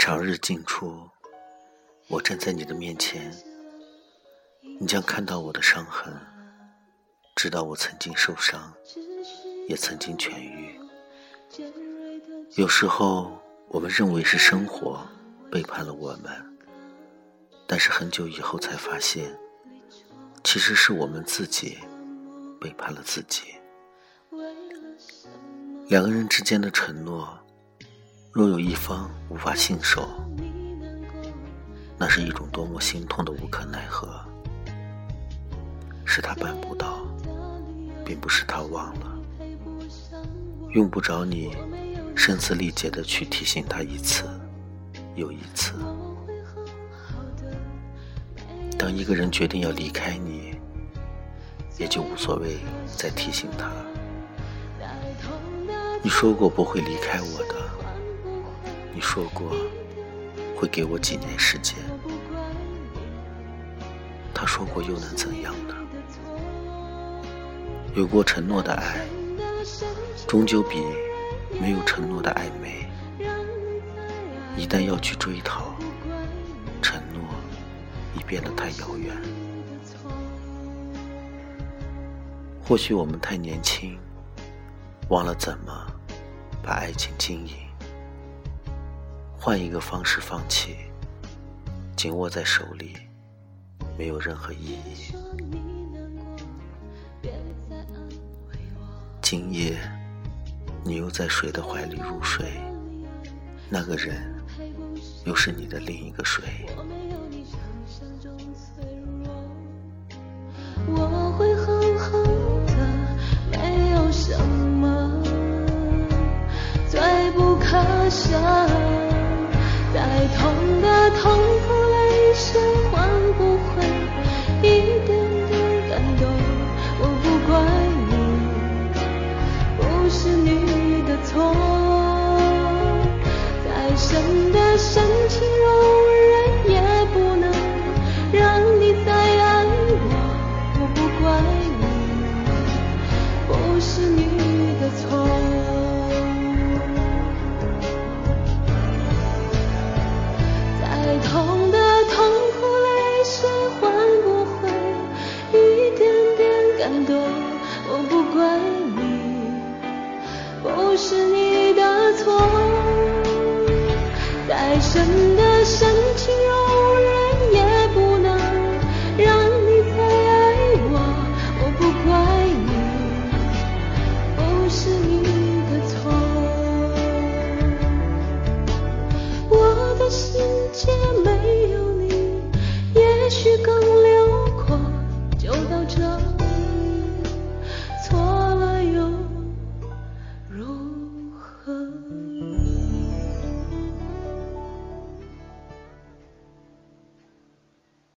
长日尽处，我站在你的面前，你将看到我的伤痕，知道我曾经受伤，也曾经痊愈。有时候，我们认为是生活背叛了我们，但是很久以后才发现，其实是我们自己背叛了自己。两个人之间的承诺。若有一方无法信守，那是一种多么心痛的无可奈何。是他办不到，并不是他忘了。用不着你声嘶力竭的去提醒他一次又一次。当一个人决定要离开你，也就无所谓再提醒他。你说过不会离开我的。你说过会给我几年时间，他说过又能怎样呢？有过承诺的爱，终究比没有承诺的爱美。一旦要去追讨，承诺已变得太遥远。或许我们太年轻，忘了怎么把爱情经营。换一个方式放弃，紧握在手里，没有任何意义。今夜，你又在谁的怀里入睡？那个人，又是你的另一个谁？我痛的痛苦泪水换不回一点点感动，我不怪你，不是你的错。再深的深情什么